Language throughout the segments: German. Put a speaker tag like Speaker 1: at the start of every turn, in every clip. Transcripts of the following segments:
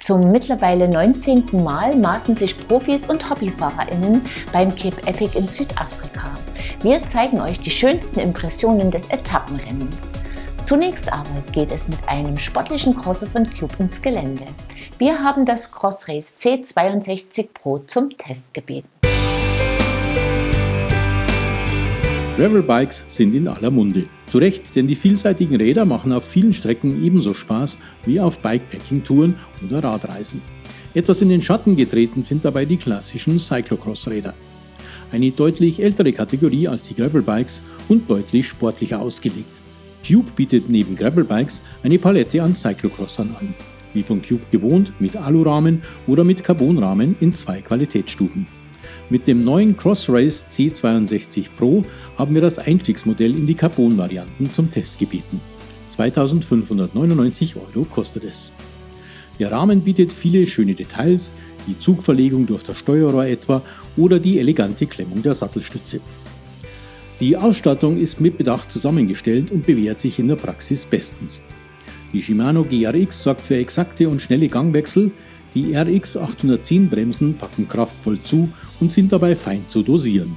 Speaker 1: Zum mittlerweile 19. Mal maßen sich Profis und HobbyfahrerInnen beim Cape Epic in Südafrika. Wir zeigen euch die schönsten Impressionen des Etappenrennens. Zunächst aber geht es mit einem sportlichen Crosser von Cube ins Gelände. Wir haben das Cross Race C62 Pro zum Test gebeten.
Speaker 2: Gravelbikes sind in aller Munde. Zu Recht, denn die vielseitigen Räder machen auf vielen Strecken ebenso Spaß wie auf Bikepacking-Touren oder Radreisen. Etwas in den Schatten getreten sind dabei die klassischen Cyclocross-Räder. Eine deutlich ältere Kategorie als die Gravelbikes und deutlich sportlicher ausgelegt. Cube bietet neben Gravelbikes eine Palette an Cyclocrossern an. Wie von Cube gewohnt, mit Alurahmen oder mit Carbonrahmen in zwei Qualitätsstufen. Mit dem neuen Crossrace C62 Pro haben wir das Einstiegsmodell in die Carbon-Varianten zum Test gebeten. 2599 Euro kostet es. Der Rahmen bietet viele schöne Details, die Zugverlegung durch das Steuerrohr etwa oder die elegante Klemmung der Sattelstütze. Die Ausstattung ist mit Bedacht zusammengestellt und bewährt sich in der Praxis bestens. Die Shimano GRX sorgt für exakte und schnelle Gangwechsel, die RX 810 Bremsen packen kraftvoll zu und sind dabei fein zu dosieren.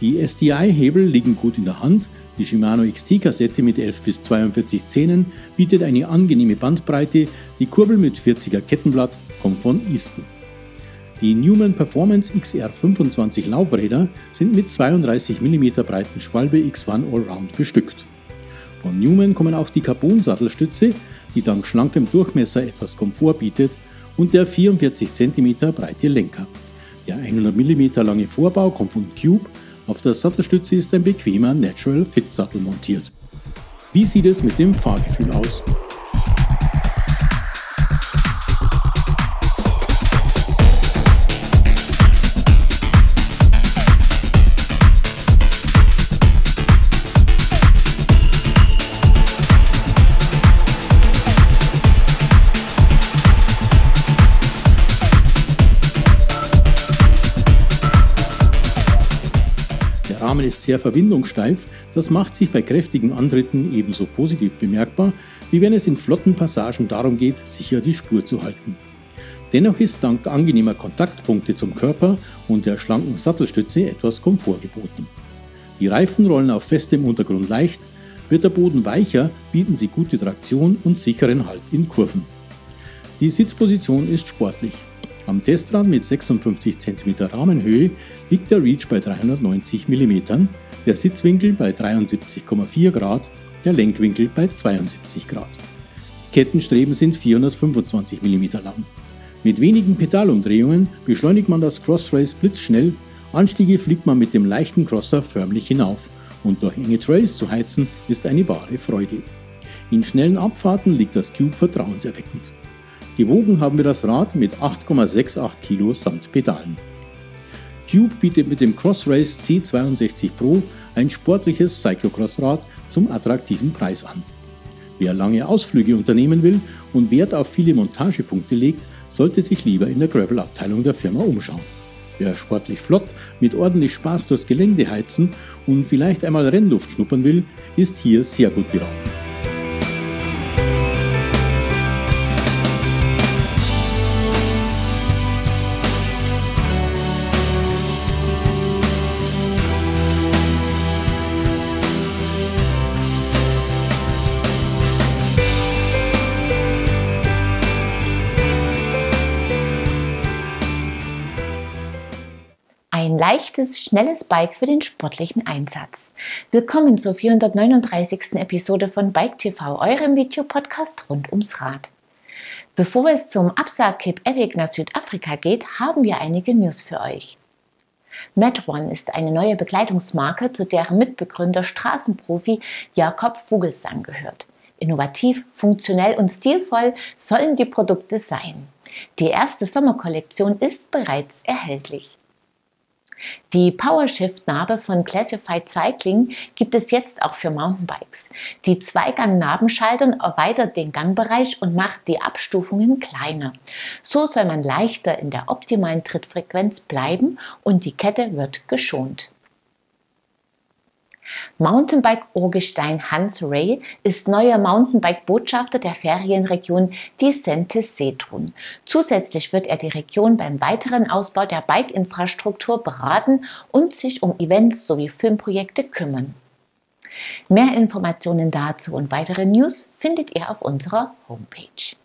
Speaker 2: Die SDI-Hebel liegen gut in der Hand, die Shimano XT-Kassette mit 11 bis 42 Zähnen bietet eine angenehme Bandbreite, die Kurbel mit 40er Kettenblatt kommt von Easton. Die Newman Performance XR25 Laufräder sind mit 32 mm breiten Schwalbe X1 Allround bestückt. Von Newman kommen auch die Carbon-Sattelstütze, die dank schlankem Durchmesser etwas Komfort bietet und der 44 cm breite Lenker. Der 100 mm lange Vorbau kommt von Cube, auf der Sattelstütze ist ein bequemer Natural Fit Sattel montiert. Wie sieht es mit dem Fahrgefühl aus? Rahmen ist sehr verbindungssteif, das macht sich bei kräftigen Antritten ebenso positiv bemerkbar, wie wenn es in flotten Passagen darum geht, sicher die Spur zu halten. Dennoch ist dank angenehmer Kontaktpunkte zum Körper und der schlanken Sattelstütze etwas Komfort geboten. Die Reifen rollen auf festem Untergrund leicht, wird der Boden weicher, bieten sie gute Traktion und sicheren Halt in Kurven. Die Sitzposition ist sportlich. Am Testrand mit 56 cm Rahmenhöhe liegt der Reach bei 390 mm, der Sitzwinkel bei 73,4 Grad, der Lenkwinkel bei 72 Grad. Die Kettenstreben sind 425 mm lang. Mit wenigen Pedalumdrehungen beschleunigt man das Crossrace blitzschnell, Anstiege fliegt man mit dem leichten Crosser förmlich hinauf und durch enge Trails zu heizen ist eine wahre Freude. In schnellen Abfahrten liegt das Cube vertrauenserweckend. Gewogen haben wir das Rad mit 8,68 Kilo samt Pedalen. Cube bietet mit dem Crossrace C62 Pro ein sportliches Cyclocross-Rad zum attraktiven Preis an. Wer lange Ausflüge unternehmen will und Wert auf viele Montagepunkte legt, sollte sich lieber in der Gravel-Abteilung der Firma umschauen. Wer sportlich flott mit ordentlich Spaß durchs Gelände heizen und vielleicht einmal Rennluft schnuppern will, ist hier sehr gut beraten.
Speaker 1: Leichtes, schnelles Bike für den sportlichen Einsatz. Willkommen zur 439. Episode von Bike TV, eurem Videopodcast rund ums Rad. Bevor es zum Absag Cape Epic nach Südafrika geht, haben wir einige News für euch. Mad One ist eine neue Bekleidungsmarke, zu deren Mitbegründer Straßenprofi Jakob Vogelsang gehört. Innovativ, funktionell und stilvoll sollen die Produkte sein. Die erste Sommerkollektion ist bereits erhältlich. Die PowerShift-Narbe von Classified Cycling gibt es jetzt auch für Mountainbikes. Die Zweigang-Nabenschaltung erweitert den Gangbereich und macht die Abstufungen kleiner. So soll man leichter in der optimalen Trittfrequenz bleiben und die Kette wird geschont. Mountainbike-Urgestein Hans Ray ist neuer Mountainbike-Botschafter der Ferienregion Dicentes Setrun. Zusätzlich wird er die Region beim weiteren Ausbau der Bike-Infrastruktur beraten und sich um Events sowie Filmprojekte kümmern. Mehr Informationen dazu und weitere News findet ihr auf unserer Homepage.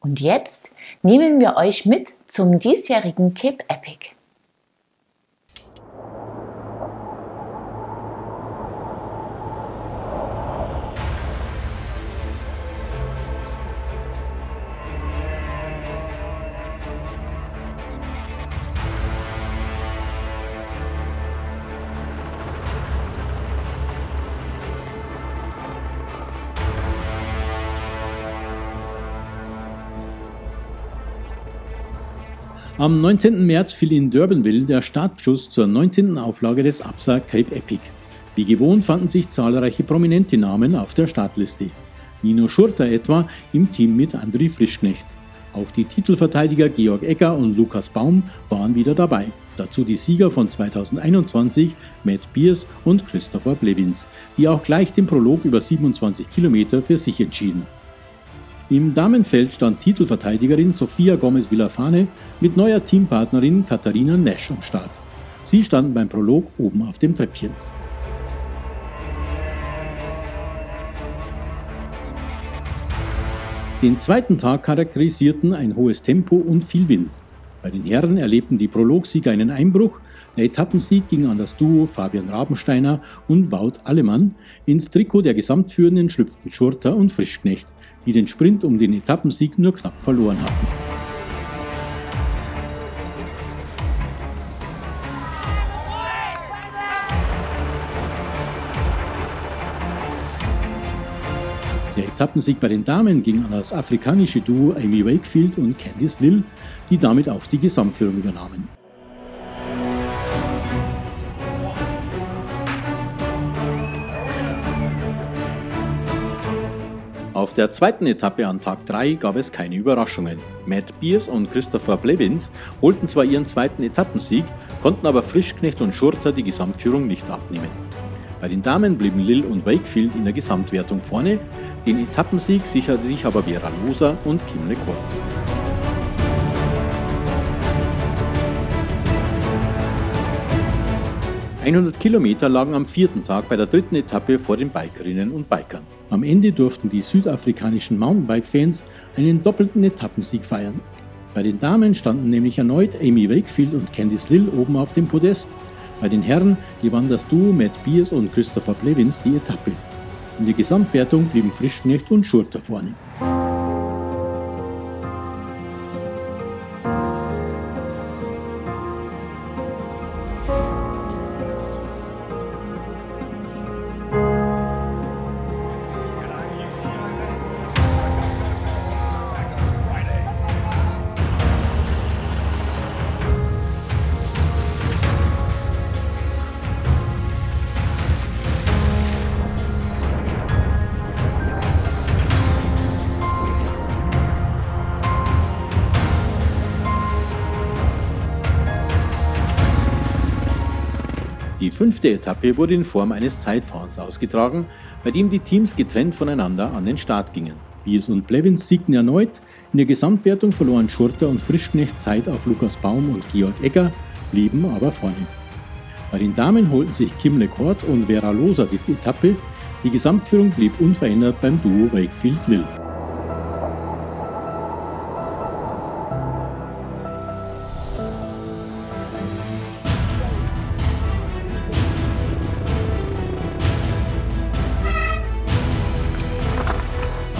Speaker 1: Und jetzt nehmen wir euch mit zum diesjährigen Cape Epic.
Speaker 2: Am 19. März fiel in Durbanville der Startschuss zur 19. Auflage des Absa Cape Epic. Wie gewohnt fanden sich zahlreiche prominente Namen auf der Startliste. Nino Schurter etwa im Team mit André Frischknecht. Auch die Titelverteidiger Georg Egger und Lukas Baum waren wieder dabei. Dazu die Sieger von 2021, Matt Beers und Christopher Blevins, die auch gleich den Prolog über 27 Kilometer für sich entschieden. Im Damenfeld stand Titelverteidigerin Sofia Gomez Villafane mit neuer Teampartnerin Katharina Nash am Start. Sie standen beim Prolog oben auf dem Treppchen. Den zweiten Tag charakterisierten ein hohes Tempo und viel Wind. Bei den Herren erlebten die Prologsieger einen Einbruch. Der Etappensieg ging an das Duo Fabian Rabensteiner und Wout Allemann. Ins Trikot der Gesamtführenden schlüpften Schurter und Frischknecht die den Sprint um den Etappensieg nur knapp verloren hatten. Der Etappensieg bei den Damen ging an das afrikanische Duo Amy Wakefield und Candice Lill, die damit auch die Gesamtführung übernahmen. Der zweiten Etappe an Tag 3 gab es keine Überraschungen. Matt Beers und Christopher Blevins holten zwar ihren zweiten Etappensieg, konnten aber Frischknecht und Schurter die Gesamtführung nicht abnehmen. Bei den Damen blieben Lill und Wakefield in der Gesamtwertung vorne, den Etappensieg sicherte sich aber Vera Loser und Kim LeCourt. 100 Kilometer lagen am vierten Tag bei der dritten Etappe vor den Bikerinnen und Bikern. Am Ende durften die südafrikanischen Mountainbike-Fans einen doppelten Etappensieg feiern. Bei den Damen standen nämlich erneut Amy Wakefield und Candice Lill oben auf dem Podest. Bei den Herren gewann das Duo Matt Beers und Christopher Blevins die Etappe. In der Gesamtwertung blieben Frischknecht und Schurter vorne. Fünfte Etappe wurde in Form eines Zeitfahrens ausgetragen, bei dem die Teams getrennt voneinander an den Start gingen. Bies und Blevins siegten erneut, in der Gesamtwertung verloren Schurter und Frischknecht Zeit auf Lukas Baum und Georg Egger, blieben aber vorne. Bei den Damen holten sich Kim LeCourt und Vera Loser die Etappe, die Gesamtführung blieb unverändert beim Duo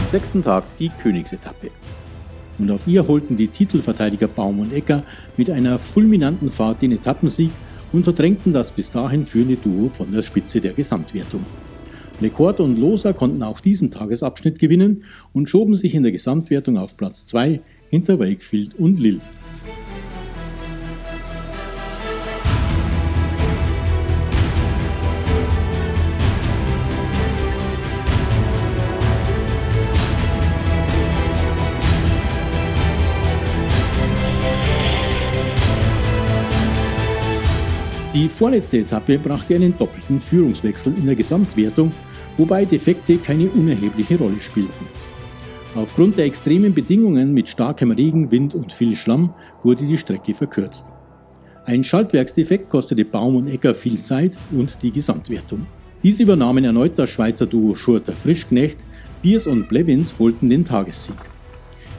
Speaker 2: Sechsten Tag die Königsetappe. Und auf ihr holten die Titelverteidiger Baum und Ecker mit einer fulminanten Fahrt den Etappensieg und verdrängten das bis dahin führende Duo von der Spitze der Gesamtwertung. Lecourt und Loser konnten auch diesen Tagesabschnitt gewinnen und schoben sich in der Gesamtwertung auf Platz 2 hinter Wakefield und Lille. Die vorletzte Etappe brachte einen doppelten Führungswechsel in der Gesamtwertung, wobei Defekte keine unerhebliche Rolle spielten. Aufgrund der extremen Bedingungen mit starkem Regen, Wind und viel Schlamm wurde die Strecke verkürzt. Ein Schaltwerksdefekt kostete Baum und Ecker viel Zeit und die Gesamtwertung. Dies übernahmen erneut das Schweizer Duo Schurter Frischknecht, Biers und Blevins holten den Tagessieg.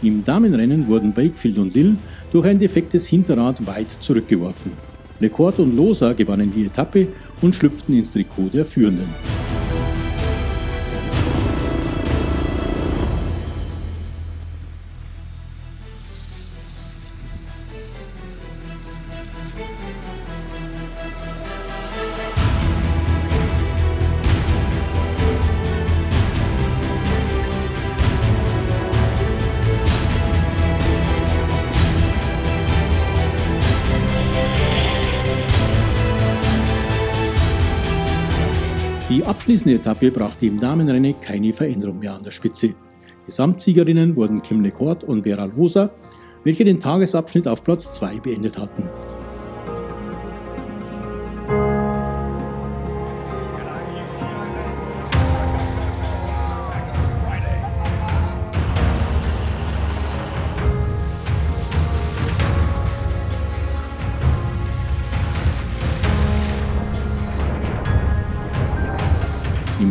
Speaker 2: Im Damenrennen wurden Wakefield und Lill durch ein defektes Hinterrad weit zurückgeworfen. Lecourt und Loser gewannen die Etappe und schlüpften ins Trikot der Führenden. Die abschließende Etappe brachte im Damenrennen keine Veränderung mehr an der Spitze. Gesamtsiegerinnen wurden Kim LeCourt und Vera Losa, welche den Tagesabschnitt auf Platz 2 beendet hatten.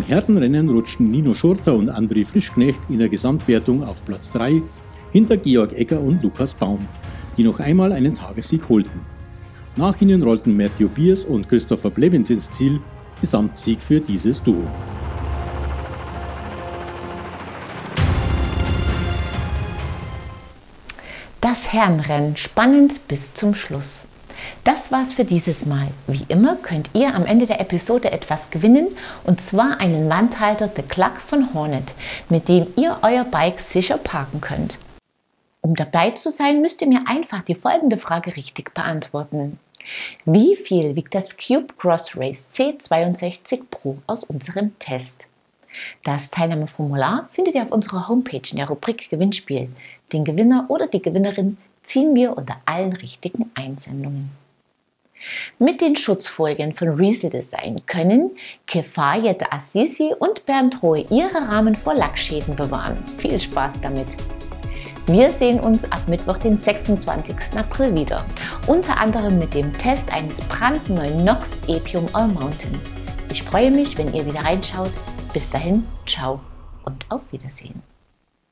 Speaker 2: Im Herrenrennen rutschten Nino Schurter und André Frischknecht in der Gesamtwertung auf Platz 3 hinter Georg Egger und Lukas Baum, die noch einmal einen Tagessieg holten. Nach ihnen rollten Matthew Beers und Christopher Blevins ins Ziel, Gesamtsieg für dieses Duo.
Speaker 1: Das Herrenrennen spannend bis zum Schluss. Das war's für dieses Mal. Wie immer könnt ihr am Ende der Episode etwas gewinnen und zwar einen Wandhalter The Cluck von Hornet, mit dem ihr euer Bike sicher parken könnt. Um dabei zu sein, müsst ihr mir einfach die folgende Frage richtig beantworten. Wie viel wiegt das Cube Cross Race C62 Pro aus unserem Test? Das Teilnahmeformular findet ihr auf unserer Homepage in der Rubrik Gewinnspiel. Den Gewinner oder die Gewinnerin ziehen wir unter allen richtigen Einsendungen. Mit den Schutzfolien von Riesel Design können Kefayet Assisi und Bernd Rohe ihre Rahmen vor Lackschäden bewahren. Viel Spaß damit! Wir sehen uns ab Mittwoch, den 26. April wieder, unter anderem mit dem Test eines brandneuen Nox Epium All Mountain. Ich freue mich, wenn ihr wieder reinschaut. Bis dahin, ciao und auf Wiedersehen.